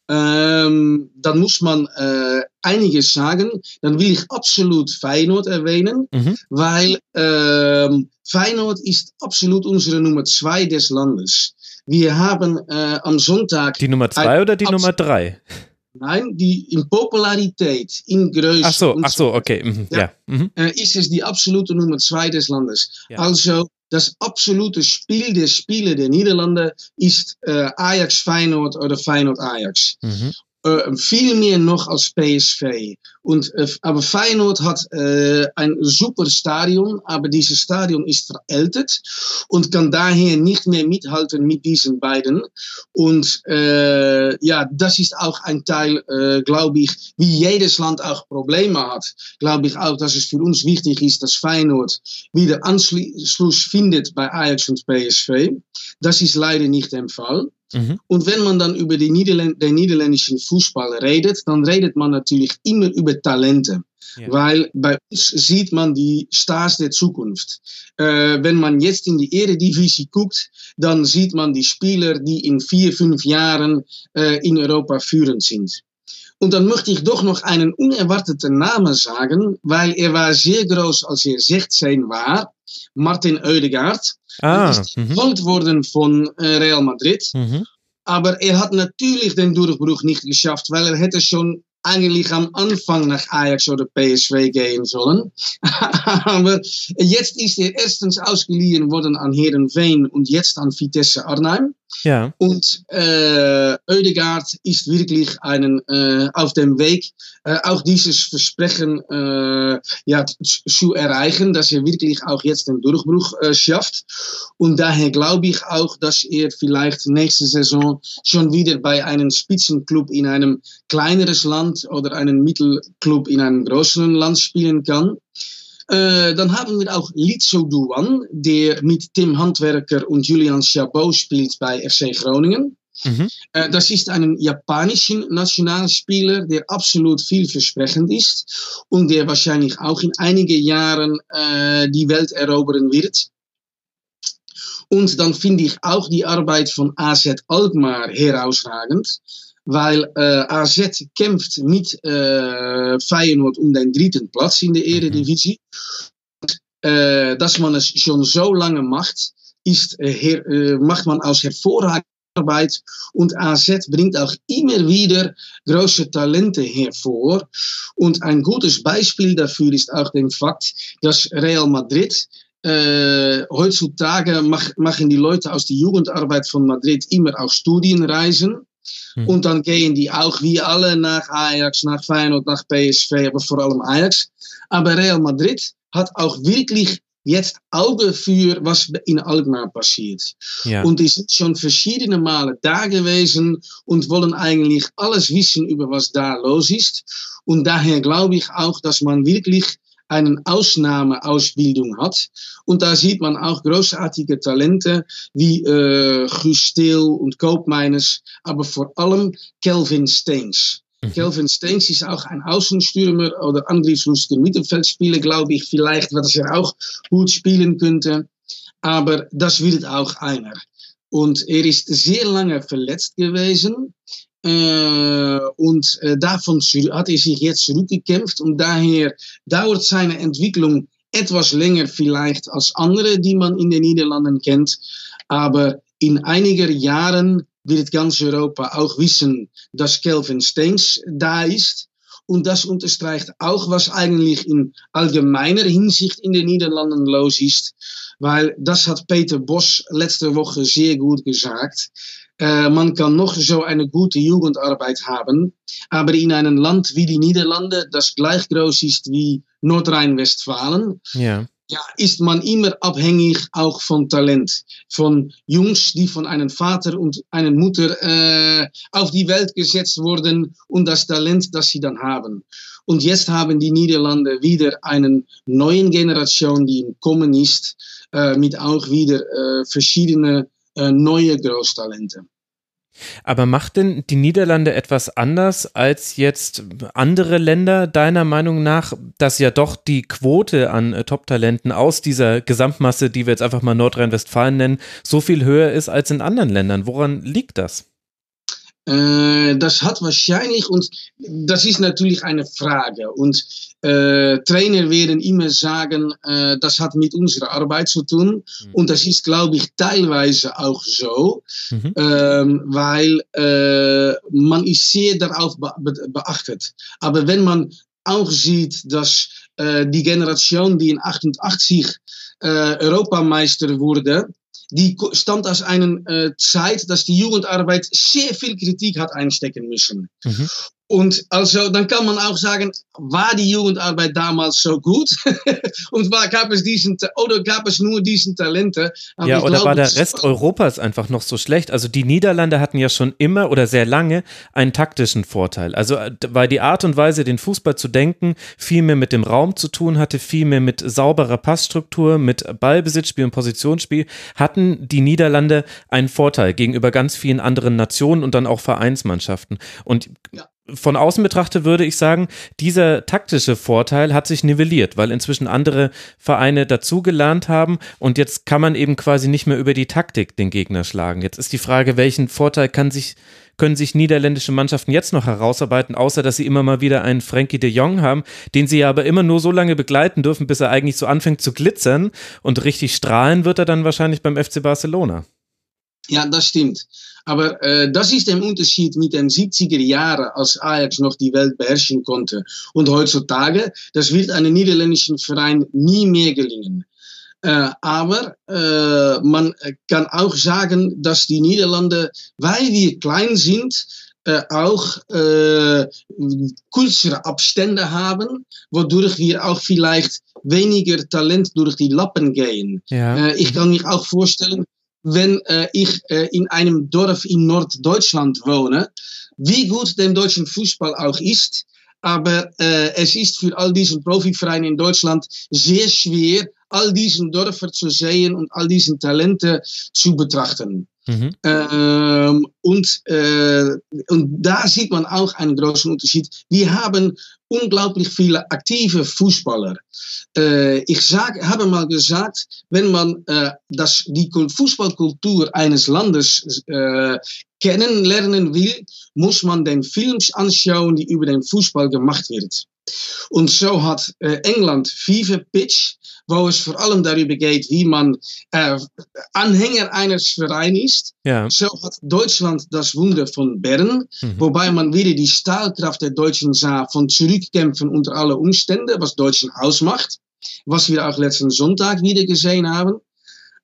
Ähm, dann muss man äh, einiges sagen. Dann will ich absolut Feyenoord erwähnen, mhm. weil ähm, Feyenoord ist absolut unsere Nummer zwei des Landes. Wir haben äh, am Sonntag. Die Nummer zwei oder die Nummer drei? Nein, die in Popularität, in Größe. Ach so, ach so, okay. Mhm, ja, ja. Mhm. Äh, ist es die absolute Nummer zwei des Landes. Ja. Also das absolute Spiel der Spiele der Niederlande ist äh, Ajax Feyenoord oder Feyenoord Ajax. Mhm. Äh, viel mehr noch als PSV. Und, äh, aber Feyenoord hat äh, ein super Stadion, aber dieses Stadion ist veraltet und kann daher nicht mehr mithalten mit diesen beiden. Und äh, ja, das ist auch ein Teil, äh, glaube ich, wie jedes Land auch Probleme hat, glaube ich auch, dass es für uns wichtig ist, dass Feyenoord wieder Anschluss findet bei Ajax und PSV. Das ist leider nicht der Fall. Mhm. Und wenn man dann über die Niederländ den niederländischen Fußball redet, dann redet man natürlich immer über Talente. Ja. Weil bei uns sieht man die Stars der Zukunft. Äh, wenn man jetzt in die Eredivisie guckt, dann sieht man die Spieler, die in vier, fünf Jahren äh, in Europa führend sind. Und dann möchte ich doch noch einen unerwarteten Namen sagen, weil er war sehr groß, als er 16 war. Martin Oedegaard. Ah, ist geholt mhm. worden von äh, Real Madrid. Mhm. Aber er hat natürlich den Durchbruch nicht geschafft, weil er hätte schon eigentlich am Anfang nach Ajax oder PSV gehen sollen. Aber jetzt ist er erstens ausgeliehen worden an Herenveen und jetzt an Vitesse Arnhem. Ja. Und äh, Oedegaard ist wirklich einen, äh, auf dem Weg, äh, auch dieses Versprechen äh, ja, zu erreichen, dass er wirklich auch jetzt den Durchbruch äh, schafft. Und daher glaube ich auch, dass er vielleicht nächste Saison schon wieder bei einem Spitzenclub in einem kleineres Land oder einem Mittelclub in einem größeren Land spielen kann. Äh, dann haben wir auch Litzo Duan, der mit Tim Handwerker und Julian Chabot spielt bei FC Groningen. Mhm. Äh, das ist ein japanischer Nationalspieler, der absolut vielversprechend ist und der wahrscheinlich auch in einigen Jahren äh, die Welt erobern wird. Und dann finde ich auch die Arbeit von AZ Alkmaar herausragend weil äh, AZ kämpft mit äh, Feyenoord um den dritten Platz in der Eredivisie. Mhm. Äh, dass man es schon so lange macht, ist, her, äh, macht man aus hervorragenden Arbeit und AZ bringt auch immer wieder große Talente hervor. Und ein gutes Beispiel dafür ist auch der Fakt, dass Real Madrid äh, heutzutage mach, machen die Leute aus der Jugendarbeit von Madrid immer auch Studienreisen. Mhm. Und dann gehen die auch wie alle nach Ajax, nach Feyenoord, nach PSV, aber vor allem Ajax. Aber Real Madrid hat auch wirklich jetzt Auge für, was in Alkmaar passiert. Ja. Und die sind schon verschiedene Male da gewesen und wollen eigentlich alles wissen über was da los ist. Und daher glaube ich auch, dass man wirklich eine Ausnahmeausbildung hat. Und da sieht man auch großartige Talente wie äh, Guus und Koopmeiners, aber vor allem Kelvin Steens. Mhm. Kelvin Steens ist auch ein Außenstürmer oder angriffslustiger Mittelfeldspieler, glaube ich, vielleicht, was er auch gut spielen könnte. Aber das wird auch einer. Und er ist sehr lange verletzt gewesen. Äh, und äh, davon hat er sich jetzt zurückgekämpft und daher dauert seine Entwicklung etwas länger vielleicht als andere, die man in den Niederlanden kennt. Aber in einigen Jahren wird ganz Europa auch wissen, dass Kelvin Steens da ist. Und das unterstreicht auch, was eigentlich in allgemeiner Hinsicht in den Niederlanden los ist. Weil das hat Peter Bosch letzte Woche sehr gut gesagt. Äh, man kann noch so eine gute Jugendarbeit haben, aber in einem Land wie die Niederlande, das gleich groß ist wie Nordrhein-Westfalen, ja. ja. ist man immer abhängig auch von Talent. Von Jungs, die von einem Vater und einer Mutter äh, auf die Welt gesetzt wurden und das Talent, das sie dann haben. Und jetzt haben die Niederlande wieder eine neue Generation, die im Kommen ist, äh, mit auch wieder äh, verschiedene äh, neue Großtalente. Aber macht denn die Niederlande etwas anders als jetzt andere Länder deiner Meinung nach, dass ja doch die Quote an äh, Top-Talenten aus dieser Gesamtmasse, die wir jetzt einfach mal Nordrhein-Westfalen nennen, so viel höher ist als in anderen Ländern? Woran liegt das? Äh, das hat wahrscheinlich, und das ist natürlich eine Frage. Und äh, Trainer werden immer sagen, äh, das hat mit unserer Arbeit zu tun. Mhm. Und das ist, glaube ich, teilweise auch so, mhm. ähm, weil äh, man ist sehr darauf be beachtet. Aber wenn man auch sieht, dass äh, die Generation, die in 88 äh, Europameister wurde, die stammt aus einer äh, Zeit, dass die Jugendarbeit sehr viel Kritik hat einstecken müssen. Mhm. Und also, dann kann man auch sagen, war die Jugendarbeit damals so gut? und war, gab es diesen, oder gab es nur diesen Talente? Aber ja, oder glaube, war der Rest Europas einfach noch so schlecht? Also die Niederlande hatten ja schon immer oder sehr lange einen taktischen Vorteil. Also äh, weil die Art und Weise, den Fußball zu denken, viel mehr mit dem Raum zu tun hatte, viel mehr mit sauberer Passstruktur, mit Ballbesitzspiel und Positionsspiel, hatten die Niederlande einen Vorteil gegenüber ganz vielen anderen Nationen und dann auch Vereinsmannschaften. Und ja von außen betrachtet würde ich sagen, dieser taktische Vorteil hat sich nivelliert, weil inzwischen andere Vereine dazugelernt haben und jetzt kann man eben quasi nicht mehr über die Taktik den Gegner schlagen. Jetzt ist die Frage, welchen Vorteil kann sich, können sich niederländische Mannschaften jetzt noch herausarbeiten, außer dass sie immer mal wieder einen Frankie de Jong haben, den sie ja aber immer nur so lange begleiten dürfen, bis er eigentlich so anfängt zu glitzern und richtig strahlen wird er dann wahrscheinlich beim FC Barcelona. Ja, das stimmt. Aber äh, das ist der Unterschied mit den 70er Jahren, als Ajax noch die Welt beherrschen konnte. Und heutzutage, das wird einem niederländischen Verein nie mehr gelingen. Äh, aber äh, man kann auch sagen, dass die Niederlande, weil wir klein sind, äh, auch äh, kürzere Abstände haben, wodurch wir auch vielleicht weniger Talent durch die Lappen gehen. Ja. Äh, ich kann mich auch vorstellen, wenn äh, ich äh, in einem Dorf in Norddeutschland wohne, wie gut der deutschen Fußball auch ist, aber äh, es ist für all diesen Profivereine in Deutschland sehr schwer, all diesen Dörfer zu sehen und all diesen Talente zu betrachten. Mhm. Ähm, und, äh, und da sieht man auch einen großen Unterschied. Wir haben unglaublich viele aktive Fußballer. Äh, ich sag, habe mal gesagt, wenn man äh, das, die Fußballkultur eines Landes äh, kennenlernen will, muss man den Films anschauen, die über den Fußball gemacht wird. Und so hat äh, England Fever Pitch, wo es vor allem darüber geht, wie man äh, Anhänger eines Vereins ist. Ja. So hat Deutschland das Wunder von Bern, mhm. wobei man wieder die Stahlkraft der Deutschen sah von Zurückkämpfen unter alle Umstände, was Deutschland ausmacht, was wir auch letzten Sonntag wieder gesehen haben.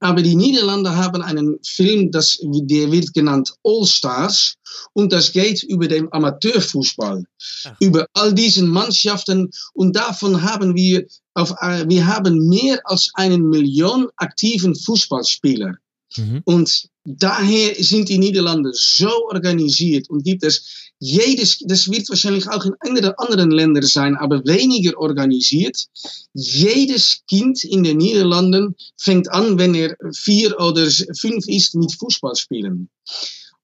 Aber die Niederlande haben einen Film, das, der wird genannt All Stars. Und das geht über den Amateurfußball. Ach. Über all diesen Mannschaften. Und davon haben wir, auf, äh, wir haben mehr als eine Million aktiven Fußballspieler. Mhm. Und daher die Niederlande so organisiert und gibt es jedes, das wird wahrscheinlich auch in anderen Ländern sein, aber weniger organisiert. Jedes Kind in den Niederlanden fängt an, wenn er vier oder fünf ist, mit Fußball spielen.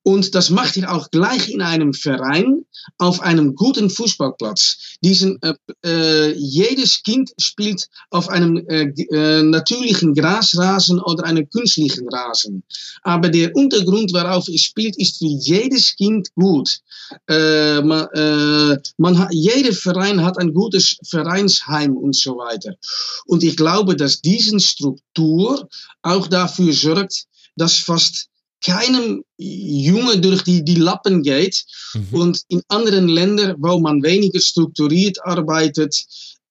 Und das macht er auch gleich in einem Verein auf einem guten Fußballplatz. Diesen, äh, äh, jedes Kind spielt auf einem äh, äh, natürlichen Grasrasen oder einem künstlichen Rasen. Aber der Untergrund, worauf er spielt, ist für jedes Kind gut. Äh, man, äh, man hat, jeder Verein hat ein gutes Vereinsheim und so weiter. Und ich glaube, dass diese Struktur auch dafür sorgt, dass fast keinem Junge durch die, die Lappen geht. Mhm. Und in anderen Ländern, wo man weniger strukturiert arbeitet,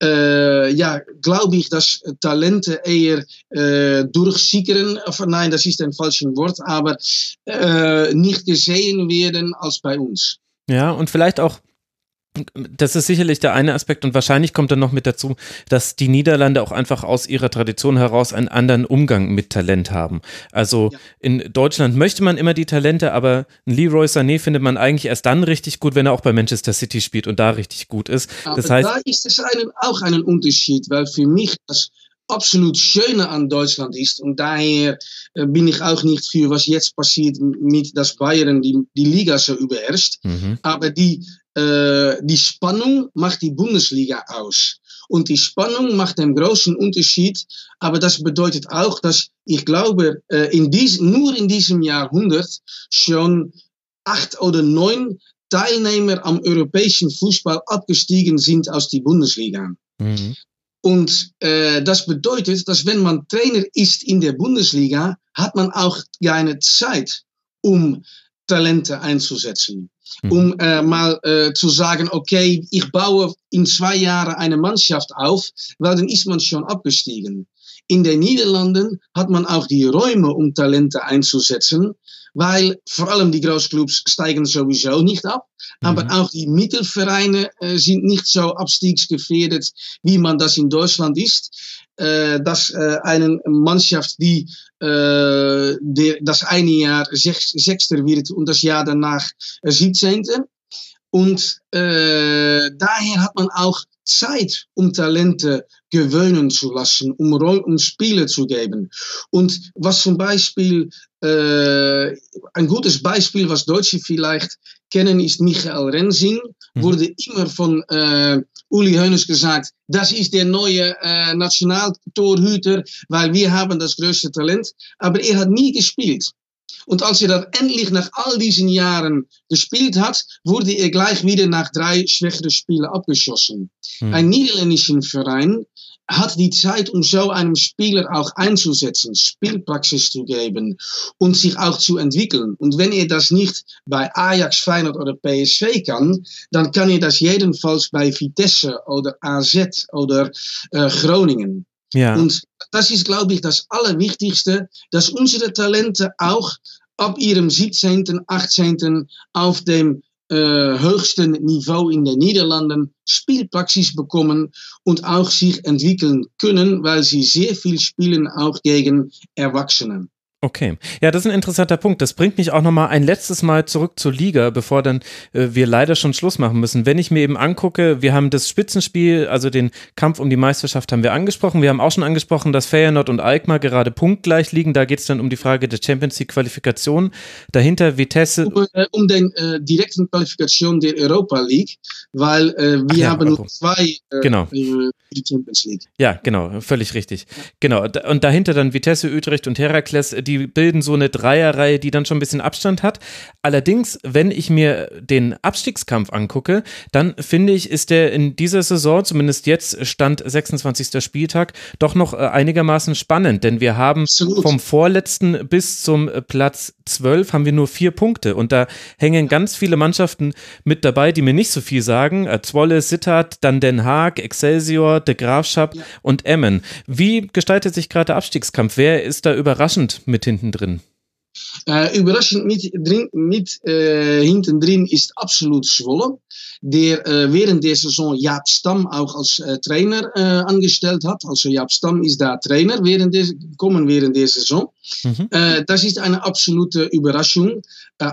äh, ja, glaube ich, dass Talente eher äh, durchsickern, nein, das ist ein falsches Wort, aber äh, nicht gesehen werden als bei uns. Ja, und vielleicht auch das ist sicherlich der eine Aspekt und wahrscheinlich kommt dann noch mit dazu, dass die Niederlande auch einfach aus ihrer Tradition heraus einen anderen Umgang mit Talent haben. Also ja. in Deutschland möchte man immer die Talente, aber Leroy Sané findet man eigentlich erst dann richtig gut, wenn er auch bei Manchester City spielt und da richtig gut ist. Aber das heißt, da ist es einen, auch einen Unterschied, weil für mich das absolut Schöne an Deutschland ist und daher äh, bin ich auch nicht für was jetzt passiert mit dass Bayern die, die Liga so überherrscht. Mhm. Aber die äh, die Spannung macht die Bundesliga aus. Und die Spannung macht einen großen Unterschied. Aber das bedeutet auch, dass ich glaube, äh, in dies, nur in diesem Jahrhundert schon acht oder neun Teilnehmer am europäischen Fußball abgestiegen sind aus die Bundesliga. Mhm. Und äh, das bedeutet, dass wenn man Trainer ist in der Bundesliga, hat man auch keine Zeit, um Talente einzusetzen. Mhm. Um äh, mal äh, zu sagen, okay, ich baue in zwei Jahren eine Mannschaft auf, weil dann ist man schon abgestiegen. In den Niederlanden hat man auch die Räume, um Talente einzusetzen, weil vor allem die Großclubs steigen sowieso nicht ab, mhm. aber auch die Mittelvereine äh, sind nicht so abstiegsgefährdet, wie man das in Deutschland ist. Äh, dass äh, eine Mannschaft, die äh, der, das eine Jahr Sech, Sechster wird und das Jahr danach äh, Siebzehnte. Und äh, daher hat man auch Zeit, um Talente gewöhnen zu lassen, um, um Spiele zu geben. Und was zum Beispiel, äh, ein gutes Beispiel, was Deutsche vielleicht kennen, ist Michael Rensing, mhm. wurde immer von äh, Uli Hoeneß gesagt, das ist der neue äh, Nationaltorhüter, weil wir haben das größte Talent. Aber er hat nie gespielt. Und als er dann endlich nach all diesen Jahren gespielt hat, wurde er gleich wieder nach drei schwächere Spielen abgeschossen. Hm. Ein niederländischen Verein hat die Zeit, um so einem Spieler auch einzusetzen, Spielpraxis zu geben und sich auch zu entwickeln. Und wenn er das nicht bei Ajax, Feyenoord oder PSV kann, dann kann er das jedenfalls bei Vitesse oder AZ oder äh, Groningen. Ja. Und das ist, glaube ich, das Allerwichtigste, dass unsere Talente auch ab ihrem 17., 18. auf dem äh, höchsten Niveau in den Niederlanden Spielpraxis bekommen und auch sich entwickeln können, weil sie sehr viel spielen, auch gegen Erwachsene. Okay, ja, das ist ein interessanter Punkt. Das bringt mich auch nochmal ein letztes Mal zurück zur Liga, bevor dann äh, wir leider schon Schluss machen müssen. Wenn ich mir eben angucke, wir haben das Spitzenspiel, also den Kampf um die Meisterschaft haben wir angesprochen. Wir haben auch schon angesprochen, dass Feyenoord und Alkmaar gerade punktgleich liegen. Da geht es dann um die Frage der Champions League Qualifikation. Dahinter Vitesse. Um, äh, um den äh, direkten Qualifikation der Europa League, weil äh, wir ja, haben nur zwei äh, genau. Äh, die Champions League. Ja, genau, völlig richtig. Genau. Und dahinter dann Vitesse, Utrecht und Herakles, die bilden so eine Dreierreihe, die dann schon ein bisschen Abstand hat. Allerdings, wenn ich mir den Abstiegskampf angucke, dann finde ich, ist der in dieser Saison, zumindest jetzt Stand 26. Spieltag, doch noch äh, einigermaßen spannend, denn wir haben Absolut. vom vorletzten bis zum Platz 12 haben wir nur vier Punkte und da hängen ganz viele Mannschaften mit dabei, die mir nicht so viel sagen. Äh, Zwolle, Sittard, dann Den Haag, Excelsior, De Graafschap ja. und Emmen. Wie gestaltet sich gerade der Abstiegskampf? Wer ist da überraschend mit hinten drin? Äh, überraschend mit, drin, mit äh, hinten drin ist absolut Zwolle, der äh, während der Saison Jaap Stam auch als äh, Trainer äh, angestellt hat. Also Jaap Stam ist da Trainer während der, kommen während der Saison. Mhm. Äh, das ist eine absolute Überraschung.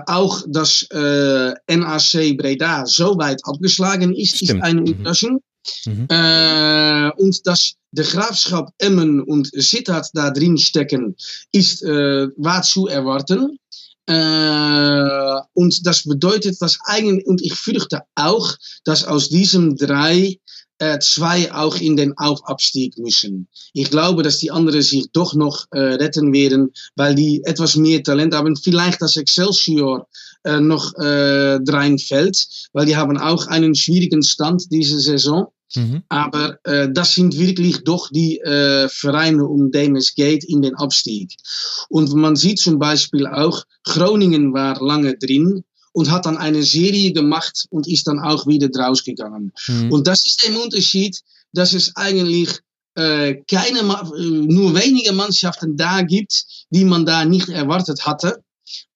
auch dass NAC Breda so weit abgeschlagen ist, Stimmt. ist eine mhm. Überraschung. Mhm. Äh, und dass der Grafschap Emmen und Sittard da drin stecken, ist äh, war zu erwarten. Äh, und das bedeutet, dass eigentlich, und ich fürchte auch, dass aus diesen drei zwei auch in den Aufabstieg müssen. Ich glaube, dass die anderen sich doch noch äh, retten werden, weil die etwas mehr Talent haben. Vielleicht das Excelsior äh, noch äh, reinfällt, weil die haben auch einen schwierigen Stand diese Saison. Mhm. Aber äh, das sind wirklich doch die äh, Vereine, um dem es geht in den Abstieg. Und man sieht zum Beispiel auch, Groningen war lange drin und hat dann eine Serie gemacht und ist dann auch wieder rausgegangen. Mhm. Und das ist der Unterschied, dass es eigentlich äh, keine, äh, nur wenige Mannschaften da gibt, die man da nicht erwartet hatte.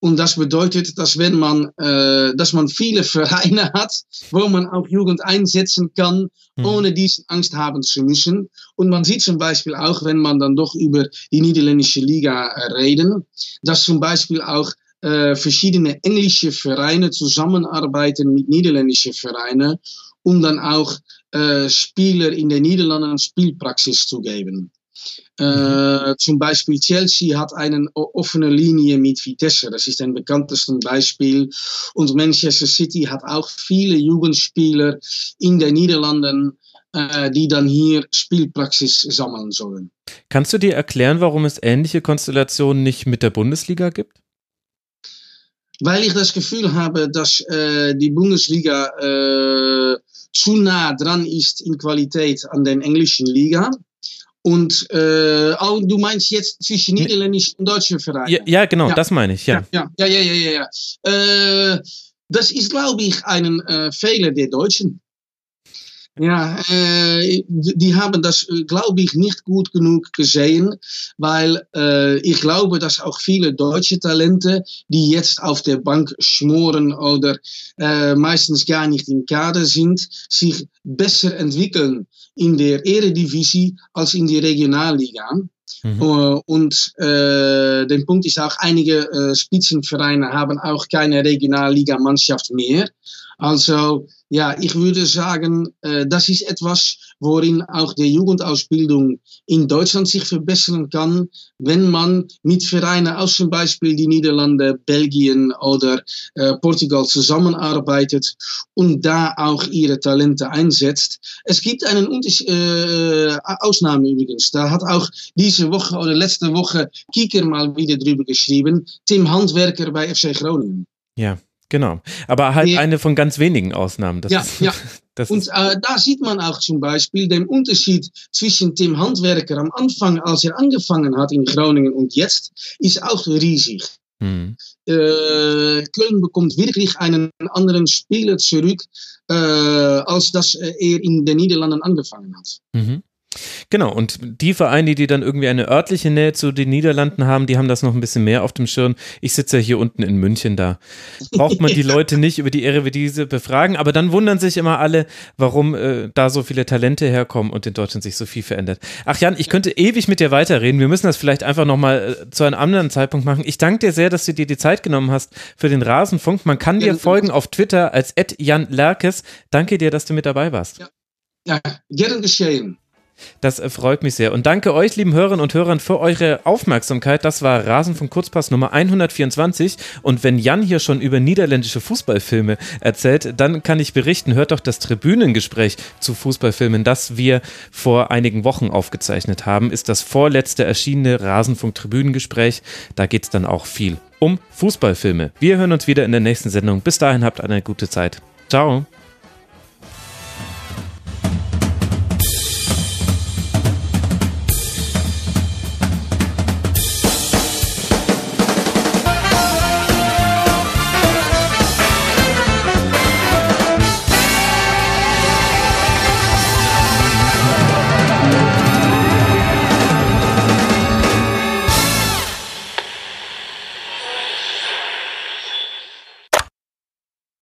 Und das bedeutet, dass wenn man, äh, dass man viele Vereine hat, wo man auch Jugend einsetzen kann, mhm. ohne diese Angst haben zu müssen. Und man sieht zum Beispiel auch, wenn man dann doch über die niederländische Liga äh, reden, dass zum Beispiel auch äh, verschiedene englische Vereine zusammenarbeiten mit niederländischen Vereinen, um dann auch äh, Spieler in den Niederlanden Spielpraxis zu geben. Äh, zum Beispiel Chelsea hat eine offene Linie mit Vitesse, das ist ein bekanntestes Beispiel. Und Manchester City hat auch viele Jugendspieler in den Niederlanden, äh, die dann hier Spielpraxis sammeln sollen. Kannst du dir erklären, warum es ähnliche Konstellationen nicht mit der Bundesliga gibt? Weil ich das Gefühl habe, dass äh, die Bundesliga äh, zu nah dran ist in Qualität an der englischen Liga. Und äh, oh, du meinst jetzt zwischen niederländischen und deutschen Vereinen? Ja, ja genau, ja. das meine ich, ja. Ja, ja, ja, ja, ja. ja. Äh, das ist, glaube ich, ein äh, Fehler der Deutschen. Ja, äh, die haben das, glaube ich, nicht gut genug gesehen, weil äh, ich glaube, dass auch viele deutsche Talente, die jetzt auf der Bank schmoren oder äh, meistens gar nicht im Kader sind, sich besser entwickeln in der Eredivisie als in die Regionalliga. Mhm. Uh, und äh, der Punkt ist auch, einige äh, Spitzenvereine haben auch keine Regionalliga-Mannschaft mehr. Also ja, ich würde sagen, äh, das ist etwas, worin auch die Jugendausbildung in Deutschland sich verbessern kann, wenn man mit Vereinen aus zum Beispiel die Niederlande, Belgien oder äh, Portugal zusammenarbeitet und da auch ihre Talente einsetzt. Es gibt einen äh, Ausnahme übrigens. Da hat auch diese Woche oder letzte Woche Kieker mal wieder drüber geschrieben. Tim Handwerker bei FC Groningen. Ja. Genau, aber halt ja. eine von ganz wenigen Ausnahmen. Das ja, ist, ja. und äh, da sieht man auch zum Beispiel den Unterschied zwischen dem Handwerker am Anfang, als er angefangen hat in Groningen und jetzt, ist auch riesig. Hm. Äh, Köln bekommt wirklich einen anderen Spieler zurück, äh, als dass er in den Niederlanden angefangen hat. Mhm. Genau, und die Vereine, die dann irgendwie eine örtliche Nähe zu den Niederlanden haben, die haben das noch ein bisschen mehr auf dem Schirm. Ich sitze ja hier unten in München, da braucht man die Leute nicht über die Eredivisie befragen, aber dann wundern sich immer alle, warum äh, da so viele Talente herkommen und in Deutschland sich so viel verändert. Ach Jan, ich könnte ewig mit dir weiterreden. Wir müssen das vielleicht einfach nochmal äh, zu einem anderen Zeitpunkt machen. Ich danke dir sehr, dass du dir die Zeit genommen hast für den Rasenfunk. Man kann dir folgen auf Twitter als Jan Lerkes. Danke dir, dass du mit dabei warst. Ja, ja gern geschehen. Das freut mich sehr. Und danke euch, lieben Hörerinnen und Hörern, für eure Aufmerksamkeit. Das war Rasenfunk Kurzpass Nummer 124. Und wenn Jan hier schon über niederländische Fußballfilme erzählt, dann kann ich berichten, hört doch das Tribünengespräch zu Fußballfilmen, das wir vor einigen Wochen aufgezeichnet haben, ist das vorletzte erschienene Rasenfunk Tribünengespräch. Da geht es dann auch viel um Fußballfilme. Wir hören uns wieder in der nächsten Sendung. Bis dahin habt eine gute Zeit. Ciao.